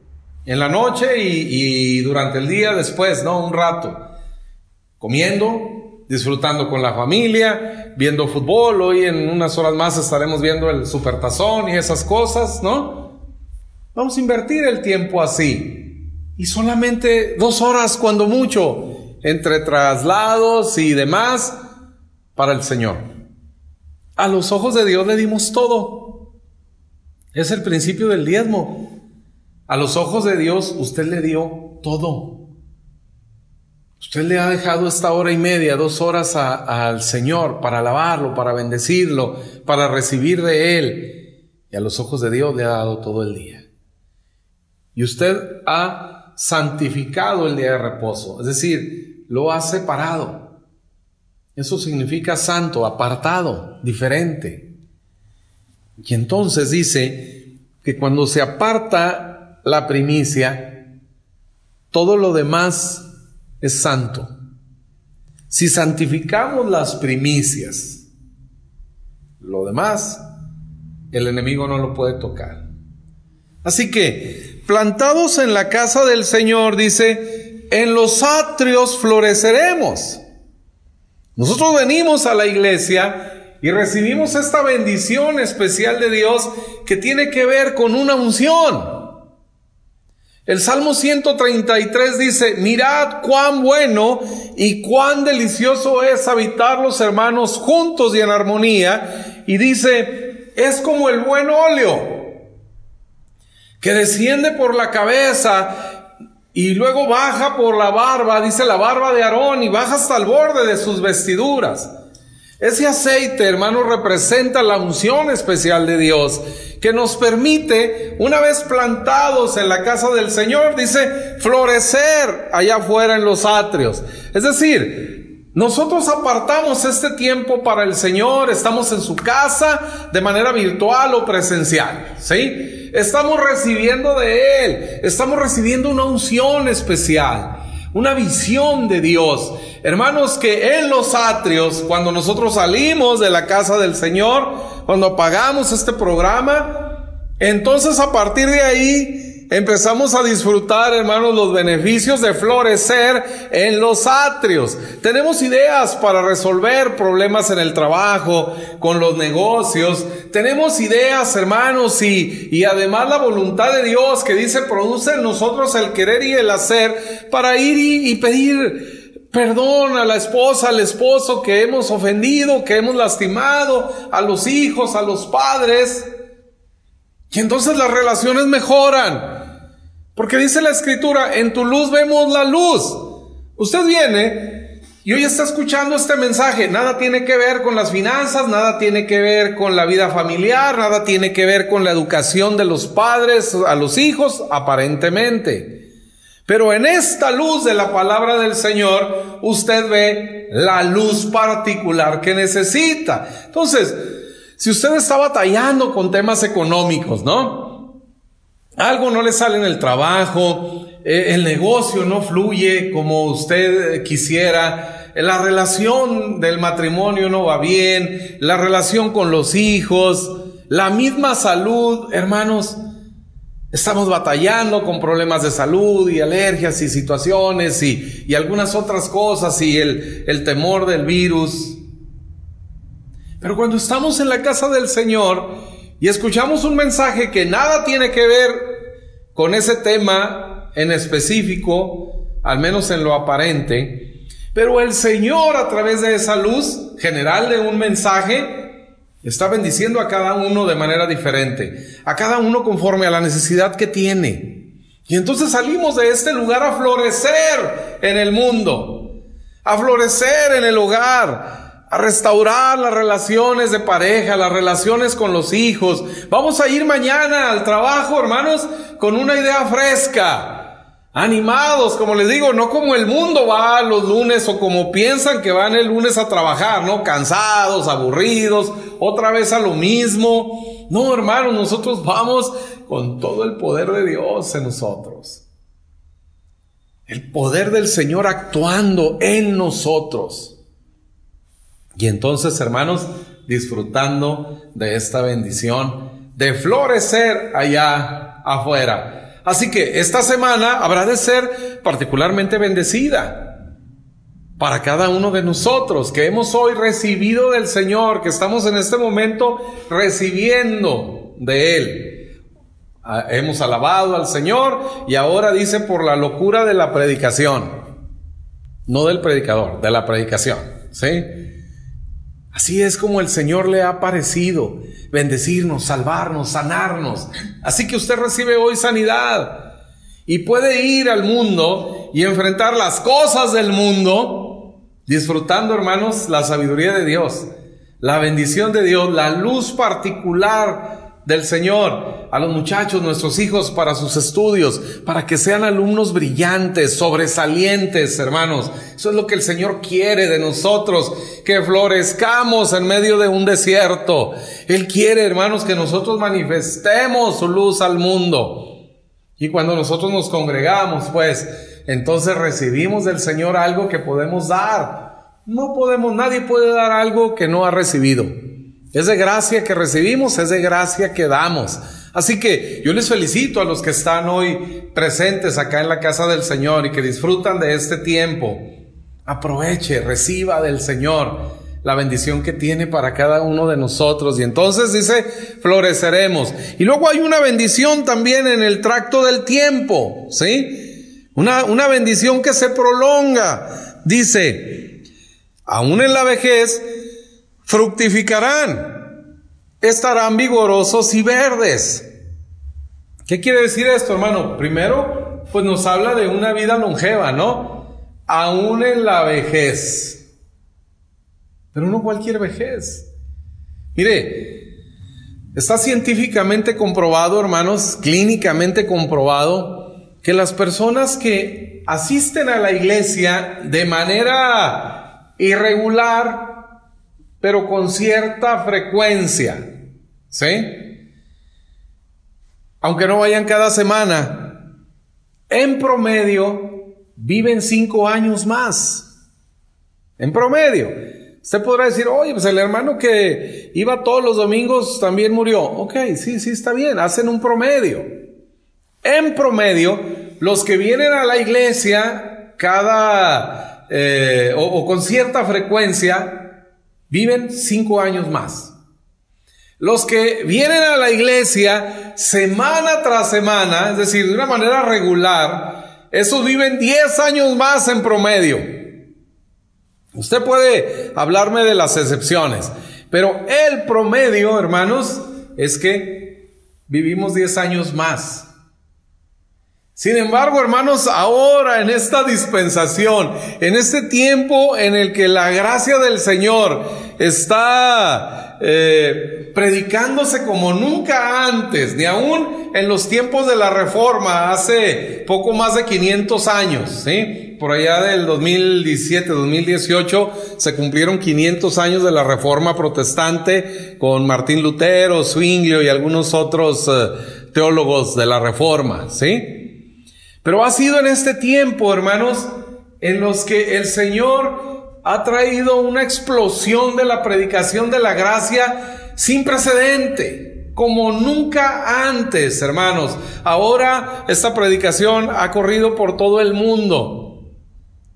En la noche y, y, durante el día después, ¿no? Un rato. Comiendo, disfrutando con la familia, viendo fútbol. Hoy en unas horas más estaremos viendo el supertazón y esas cosas, ¿no? Vamos a invertir el tiempo así. Y solamente dos horas cuando mucho, entre traslados y demás, para el Señor. A los ojos de Dios le dimos todo. Es el principio del diezmo. A los ojos de Dios usted le dio todo. Usted le ha dejado esta hora y media, dos horas al Señor para alabarlo, para bendecirlo, para recibir de Él. Y a los ojos de Dios le ha dado todo el día. Y usted ha santificado el día de reposo, es decir, lo ha separado. Eso significa santo, apartado, diferente. Y entonces dice que cuando se aparta la primicia, todo lo demás es santo. Si santificamos las primicias, lo demás, el enemigo no lo puede tocar. Así que, plantados en la casa del Señor, dice, en los atrios floreceremos. Nosotros venimos a la iglesia y recibimos esta bendición especial de Dios que tiene que ver con una unción. El Salmo 133 dice, mirad cuán bueno y cuán delicioso es habitar los hermanos juntos y en armonía. Y dice, es como el buen óleo que desciende por la cabeza y luego baja por la barba, dice la barba de Aarón, y baja hasta el borde de sus vestiduras. Ese aceite, hermano, representa la unción especial de Dios que nos permite, una vez plantados en la casa del Señor, dice, florecer allá afuera en los atrios. Es decir, nosotros apartamos este tiempo para el Señor, estamos en su casa de manera virtual o presencial, ¿sí? Estamos recibiendo de Él. Estamos recibiendo una unción especial. Una visión de Dios. Hermanos, que en los atrios, cuando nosotros salimos de la casa del Señor, cuando pagamos este programa, entonces a partir de ahí empezamos a disfrutar, hermanos, los beneficios de florecer en los atrios. Tenemos ideas para resolver problemas en el trabajo, con los negocios. Tenemos ideas, hermanos, y, y además la voluntad de Dios que dice, produce en nosotros el querer y el hacer para ir y, y pedir perdón a la esposa, al esposo que hemos ofendido, que hemos lastimado, a los hijos, a los padres. Y entonces las relaciones mejoran. Porque dice la escritura, en tu luz vemos la luz. Usted viene y hoy está escuchando este mensaje. Nada tiene que ver con las finanzas, nada tiene que ver con la vida familiar, nada tiene que ver con la educación de los padres a los hijos, aparentemente. Pero en esta luz de la palabra del Señor, usted ve la luz particular que necesita. Entonces, si usted está batallando con temas económicos, ¿no? Algo no le sale en el trabajo, eh, el negocio no fluye como usted quisiera, la relación del matrimonio no va bien, la relación con los hijos, la misma salud, hermanos, estamos batallando con problemas de salud y alergias y situaciones y, y algunas otras cosas y el, el temor del virus. Pero cuando estamos en la casa del Señor y escuchamos un mensaje que nada tiene que ver con ese tema en específico, al menos en lo aparente, pero el Señor a través de esa luz general de un mensaje está bendiciendo a cada uno de manera diferente, a cada uno conforme a la necesidad que tiene. Y entonces salimos de este lugar a florecer en el mundo, a florecer en el hogar, a restaurar las relaciones de pareja, las relaciones con los hijos. Vamos a ir mañana al trabajo, hermanos, con una idea fresca. Animados, como les digo, no como el mundo va los lunes o como piensan que van el lunes a trabajar, ¿no? Cansados, aburridos, otra vez a lo mismo. No, hermanos, nosotros vamos con todo el poder de Dios en nosotros. El poder del Señor actuando en nosotros. Y entonces, hermanos, disfrutando de esta bendición de florecer allá afuera. Así que esta semana habrá de ser particularmente bendecida para cada uno de nosotros que hemos hoy recibido del Señor, que estamos en este momento recibiendo de Él. Ah, hemos alabado al Señor y ahora dice por la locura de la predicación, no del predicador, de la predicación, ¿sí? Así es como el Señor le ha parecido bendecirnos, salvarnos, sanarnos. Así que usted recibe hoy sanidad y puede ir al mundo y enfrentar las cosas del mundo disfrutando, hermanos, la sabiduría de Dios, la bendición de Dios, la luz particular del Señor a los muchachos, nuestros hijos, para sus estudios, para que sean alumnos brillantes, sobresalientes, hermanos. Eso es lo que el Señor quiere de nosotros, que florezcamos en medio de un desierto. Él quiere, hermanos, que nosotros manifestemos su luz al mundo. Y cuando nosotros nos congregamos, pues, entonces recibimos del Señor algo que podemos dar. No podemos, nadie puede dar algo que no ha recibido. Es de gracia que recibimos, es de gracia que damos. Así que yo les felicito a los que están hoy presentes acá en la casa del Señor y que disfrutan de este tiempo. Aproveche, reciba del Señor la bendición que tiene para cada uno de nosotros. Y entonces dice, floreceremos. Y luego hay una bendición también en el tracto del tiempo, ¿sí? Una, bendición que se prolonga. Dice, aún en la vejez, fructificarán, estarán vigorosos y verdes. ¿Qué quiere decir esto, hermano? Primero, pues nos habla de una vida longeva, ¿no? Aún en la vejez. Pero no cualquier vejez. Mire, está científicamente comprobado, hermanos, clínicamente comprobado, que las personas que asisten a la iglesia de manera irregular, pero con cierta frecuencia, ¿sí? Aunque no vayan cada semana, en promedio viven cinco años más. En promedio. Usted podrá decir, oye, pues el hermano que iba todos los domingos también murió. Ok, sí, sí, está bien, hacen un promedio. En promedio, los que vienen a la iglesia cada eh, o, con cierta frecuencia viven cinco años más. Los que vienen a la iglesia semana tras semana, es decir, de una manera regular, esos viven diez años más en promedio. Usted puede hablarme de las excepciones, pero el promedio, hermanos, es que vivimos diez años más. Sin embargo, hermanos, ahora en esta dispensación, en este tiempo en el que la gracia del Señor está eh, predicándose como nunca antes, ni aún en los tiempos de la Reforma, hace poco más de 500 años, ¿sí? Por allá del 2017, 2018, se cumplieron 500 años de la Reforma protestante con Martín Lutero, Zwinglio y algunos otros eh, teólogos de la Reforma, ¿sí? Pero ha sido en este tiempo, hermanos, en los que el Señor ha traído una explosión de la predicación de la gracia sin precedente, como nunca antes, hermanos. Ahora esta predicación ha corrido por todo el mundo.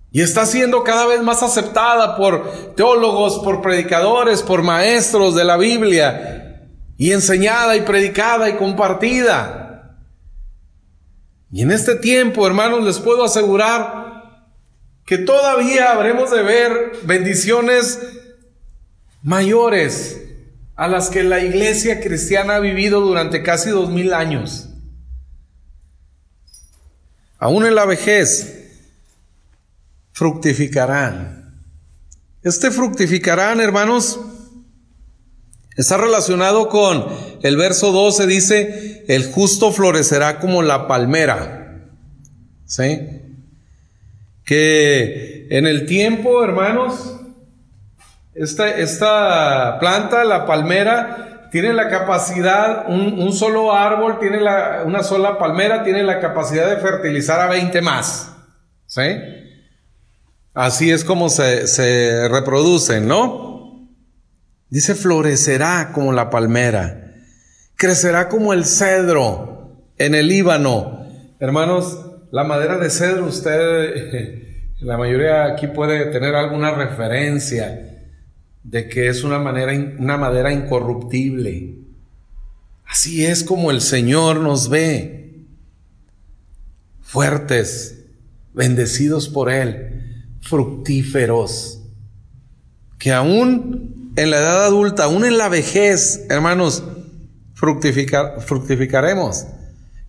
Y está siendo cada vez más aceptada por teólogos, por predicadores, por maestros de la Biblia, y enseñada y predicada y compartida. Y en este tiempo, hermanos, les puedo asegurar que todavía habremos de ver bendiciones mayores a las que la iglesia cristiana ha vivido durante casi dos mil años. Aún en la vejez, fructificarán. Este fructificarán, hermanos, Está relacionado con el verso 12, dice, el justo florecerá como la palmera. ¿Sí? Que en el tiempo, hermanos, esta, esta planta, la palmera, tiene la capacidad, un, solo árbol, tiene la, una sola palmera, tiene la capacidad de fertilizar a 20 más. ¿Sí? Así es como se, se reproducen, ¿no? Dice, florecerá como la palmera, crecerá como el cedro en el Líbano. Hermanos, la madera de cedro, usted, la mayoría aquí puede tener alguna referencia de que es una, manera, una madera incorruptible. Así es como el Señor nos ve, fuertes, bendecidos por Él, fructíferos, que aún en la edad adulta, aún en la vejez, hermanos, fructificaremos.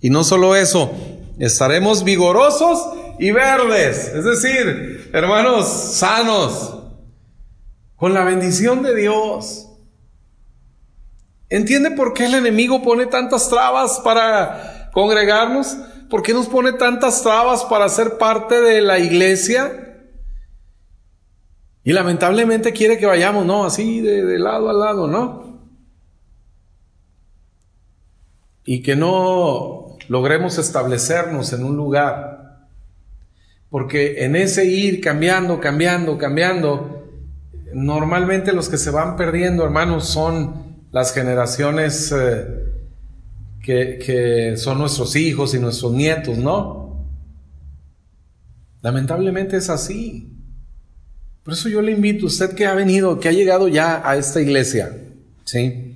Y no solo eso, estaremos vigorosos y verdes, es decir, hermanos, sanos, con la bendición de Dios. ¿Entiende por qué el enemigo pone tantas trabas para congregarnos? ¿Por qué nos pone tantas trabas para ser parte de la iglesia? Y lamentablemente quiere que vayamos, ¿no? Así de, lado a lado, ¿no? Y que no logremos establecernos en un lugar. Porque en ese ir cambiando, cambiando, cambiando, normalmente los que se van perdiendo, hermanos, son las generaciones eh, que, que son nuestros hijos y nuestros nietos, ¿no? Lamentablemente es así. Por eso yo le invito, usted que ha venido, que ha llegado ya a esta iglesia, ¿sí?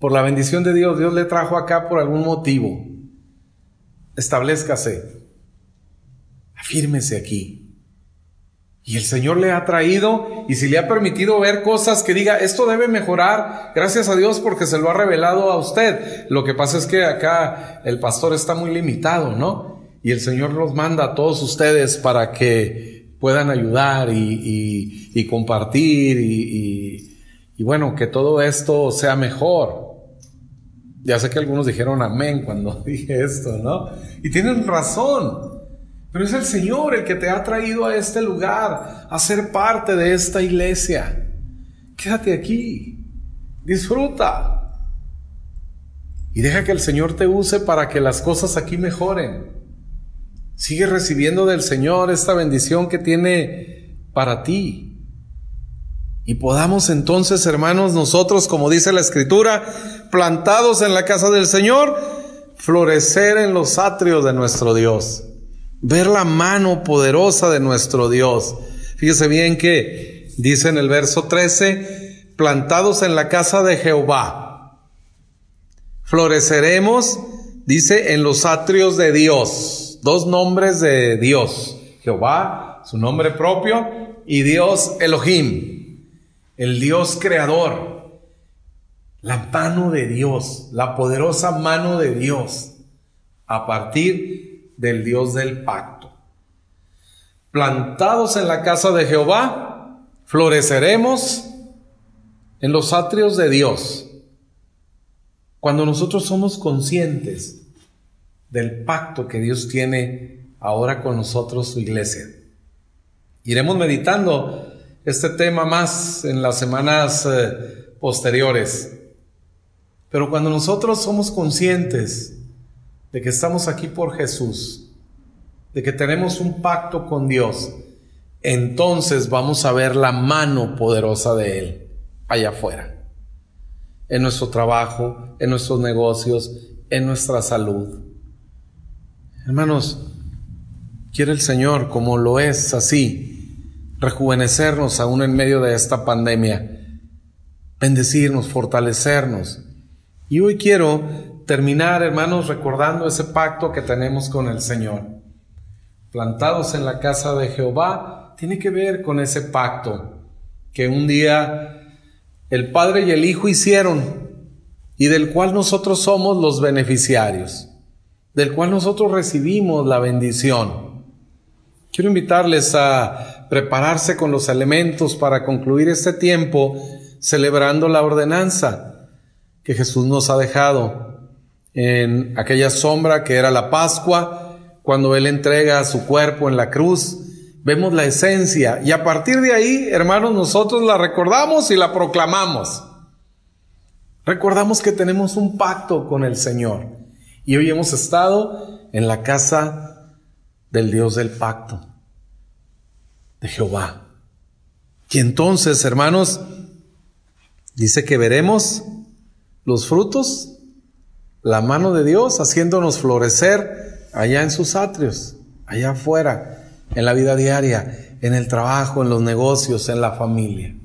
Por la bendición de Dios, Dios le trajo acá por algún motivo. Establezcase, afírmese aquí. Y el Señor le ha traído y si le ha permitido ver cosas que diga, esto debe mejorar, gracias a Dios porque se lo ha revelado a usted. Lo que pasa es que acá el pastor está muy limitado, ¿no? Y el Señor los manda a todos ustedes para que puedan ayudar y, compartir y, y, bueno, que todo esto sea mejor. Ya sé que algunos dijeron amén cuando dije esto, ¿no? Y tienen razón. Pero es el Señor el que te ha traído a este lugar, a ser parte de esta iglesia. Quédate aquí, disfruta. Y deja que el Señor te use para que las cosas aquí mejoren. Sigue recibiendo del Señor esta bendición que tiene para ti. Y podamos entonces, hermanos, nosotros, como dice la Escritura, plantados en la casa del Señor, florecer en los atrios de nuestro Dios. Ver la mano poderosa de nuestro Dios. Fíjese bien que dice en el verso 13, plantados en la casa de Jehová. Floreceremos, dice, en los atrios de Dios dos nombres de Dios, Jehová, su nombre propio, y Dios Elohim, el Dios creador, la mano de Dios, la poderosa mano de Dios, a partir del Dios del pacto. Plantados en la casa de Jehová, floreceremos en los atrios de Dios. Cuando nosotros somos conscientes del pacto que Dios tiene ahora con nosotros, su iglesia. Iremos meditando este tema más en las semanas eh, posteriores. Pero cuando nosotros somos conscientes de que estamos aquí por Jesús, de que tenemos un pacto con Dios, entonces vamos a ver la mano poderosa de Él allá afuera, en nuestro trabajo, en nuestros negocios, en nuestra salud. Hermanos, quiere el Señor, como lo es así, rejuvenecernos aún en medio de esta pandemia, bendecirnos, fortalecernos. Y hoy quiero terminar, hermanos, recordando ese pacto que tenemos con el Señor. Plantados en la casa de Jehová, tiene que ver con ese pacto que un día el Padre y el Hijo hicieron y del cual nosotros somos los beneficiarios del cual nosotros recibimos la bendición. Quiero invitarles a prepararse con los elementos para concluir este tiempo celebrando la ordenanza que Jesús nos ha dejado en aquella sombra que era la Pascua, cuando Él entrega su cuerpo en la cruz. Vemos la esencia y a partir de ahí, hermanos, nosotros la recordamos y la proclamamos. Recordamos que tenemos un pacto con el Señor. Y hoy hemos estado en la casa del Dios del pacto, de Jehová. Y entonces, hermanos, Dice que veremos los frutos, la mano de Dios haciéndonos florecer allá en sus atrios, allá afuera, en la vida diaria, en el trabajo, en los negocios, en la familia.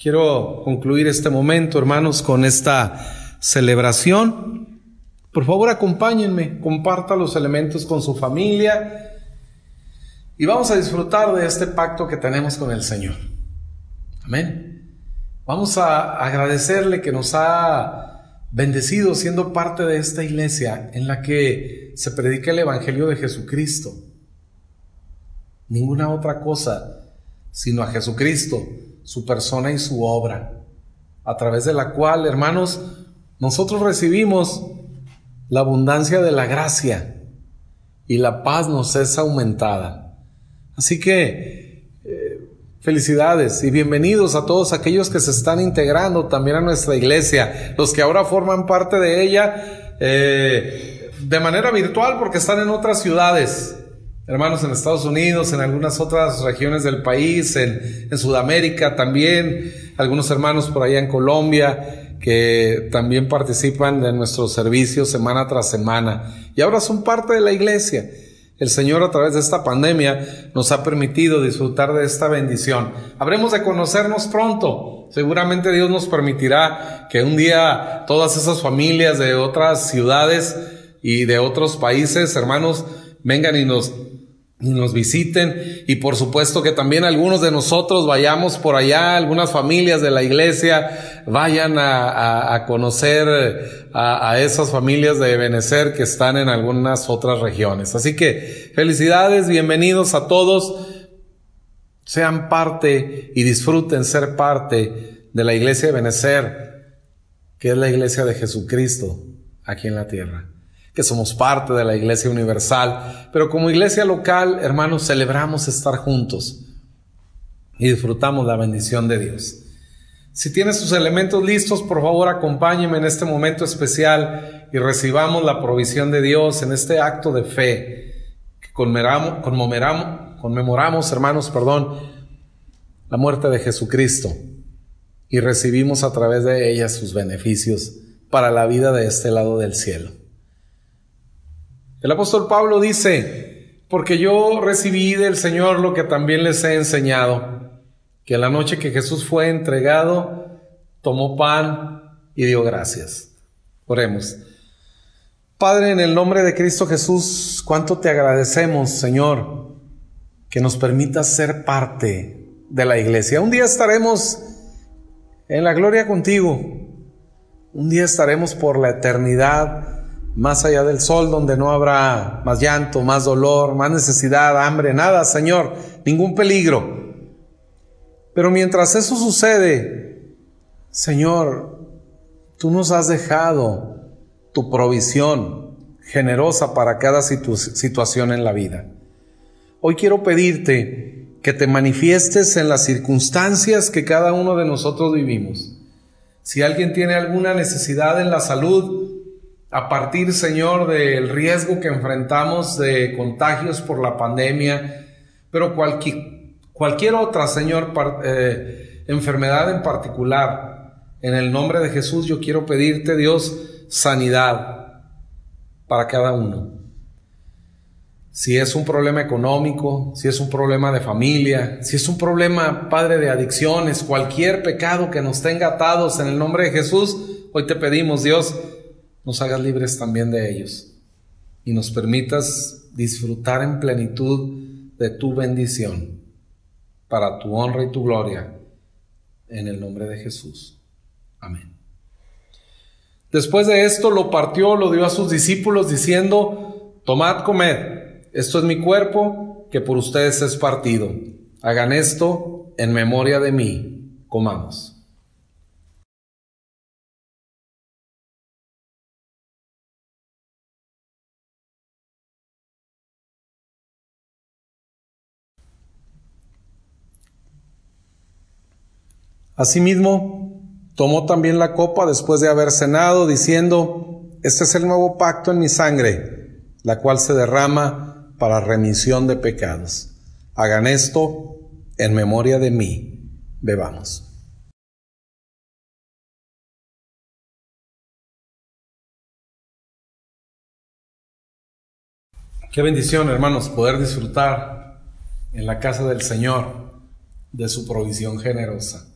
Quiero concluir este momento, hermanos, con esta celebración. Por favor, acompáñenme, comparta los elementos con su familia y vamos a disfrutar de este pacto que tenemos con el Señor. Amén. Vamos a agradecerle que nos ha bendecido siendo parte de esta iglesia en la que se predica el Evangelio de Jesucristo. Ninguna otra cosa sino a Jesucristo, su persona y su obra, a través de la cual, hermanos, nosotros recibimos la abundancia de la gracia y la paz nos es aumentada. Así que Felicidades y bienvenidos a todos aquellos que se están integrando también a nuestra iglesia, los que ahora forman parte de ella eh, de manera virtual porque están en otras ciudades, hermanos en Estados Unidos, en algunas otras regiones del país, en, en Sudamérica también, algunos hermanos por allá en Colombia que también participan de nuestros servicios semana tras semana y ahora son parte de la iglesia. El Señor a través de esta pandemia nos ha permitido disfrutar de esta bendición. Habremos de conocernos pronto. Seguramente Dios nos permitirá que un día todas esas familias de otras ciudades y de otros países, hermanos, vengan y nos nos visiten. Y por supuesto que también algunos de nosotros vayamos por allá, algunas familias de la iglesia vayan a, conocer a, a, esas familias de Benecer que están en algunas otras regiones. Así que felicidades, bienvenidos a todos, sean parte y disfruten ser parte de la iglesia de Benecer, que es la iglesia de Jesucristo aquí en la tierra que somos parte de la Iglesia Universal, pero como iglesia local, hermanos, celebramos estar juntos y disfrutamos la bendición de Dios. Si tienes sus elementos listos, por favor acompáñeme en este momento especial y recibamos la provisión de Dios en este acto de fe que conmemoramos, conmemoramos, conmemoramos hermanos, perdón, la muerte de Jesucristo y recibimos a través de ella sus beneficios para la vida de este lado del cielo. El apóstol Pablo dice, porque yo recibí del Señor lo que también les he enseñado, que la noche que Jesús fue entregado, tomó pan y dio gracias. Oremos. Padre, en el nombre de Cristo Jesús, cuánto te agradecemos, Señor, que nos permitas ser parte de la iglesia. Un día estaremos en la gloria contigo. Un día estaremos por la eternidad más allá del sol, donde no habrá más llanto, más dolor, más necesidad, hambre, nada, Señor, ningún peligro. Pero mientras eso sucede, Señor, tú nos has dejado tu provisión generosa para cada situación en la vida. Hoy quiero pedirte que te manifiestes en las circunstancias que cada uno de nosotros vivimos. Si alguien tiene alguna necesidad en la salud, a partir, Señor, del riesgo que enfrentamos de contagios por la pandemia, pero cualquier, otra, Señor, eh, enfermedad en particular, en el nombre de Jesús yo quiero pedirte, Dios, sanidad para cada uno. Si es un problema económico, si es un problema de familia, si es un problema, Padre, de adicciones, cualquier pecado que nos tenga atados en el nombre de Jesús, hoy te pedimos, Dios, nos hagas libres también de ellos y nos permitas disfrutar en plenitud de tu bendición para tu honra y tu gloria en el nombre de Jesús. Amén. Después de esto lo partió, lo dio a sus discípulos diciendo, tomad, comed, esto es mi cuerpo que por ustedes es partido. Hagan esto en memoria de mí. Comamos. Asimismo, tomó también la copa después de haber cenado, diciendo, Este es el nuevo pacto en mi sangre, la cual se derrama para remisión de pecados. Hagan esto en memoria de mí. Bebamos. Qué bendición, hermanos, poder disfrutar en la casa del Señor de su provisión generosa.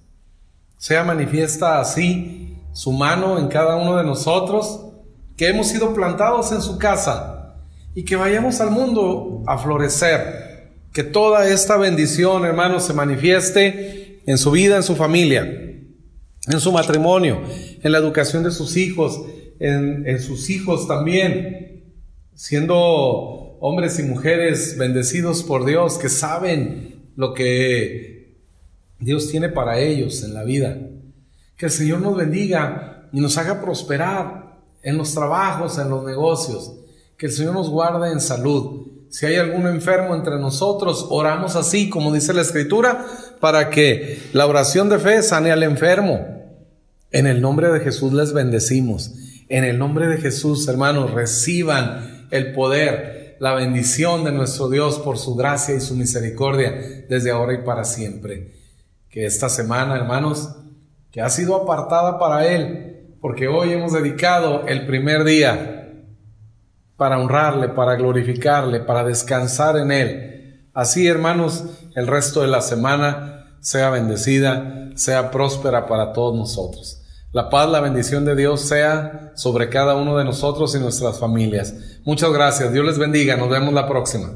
Sea manifiesta así su mano en cada uno de nosotros, que hemos sido plantados en su casa y que vayamos al mundo a florecer. Que toda esta bendición, hermanos, se manifieste en su vida, en su familia, en su matrimonio, en la educación de sus hijos, en, en sus hijos también, siendo hombres y mujeres bendecidos por Dios que saben lo que Dios tiene para ellos en la vida. Que el Señor nos bendiga y nos haga prosperar en los trabajos, en los negocios. Que el Señor nos guarde en salud. Si hay algún enfermo entre nosotros, oramos así, como dice la Escritura, para que la oración de fe sane al enfermo. En el nombre de Jesús les bendecimos. En el nombre de Jesús, hermanos, reciban el poder la bendición de nuestro Dios por su gracia y su misericordia desde ahora y para siempre. Que esta semana, hermanos, que ha sido apartada para Él, porque hoy hemos dedicado el primer día para honrarle, para glorificarle, para descansar en Él. Así, hermanos, el resto de la semana sea bendecida, sea próspera para todos nosotros. La paz, la bendición de Dios sea sobre cada uno de nosotros y nuestras familias. Muchas gracias. Dios les bendiga. Nos vemos la próxima.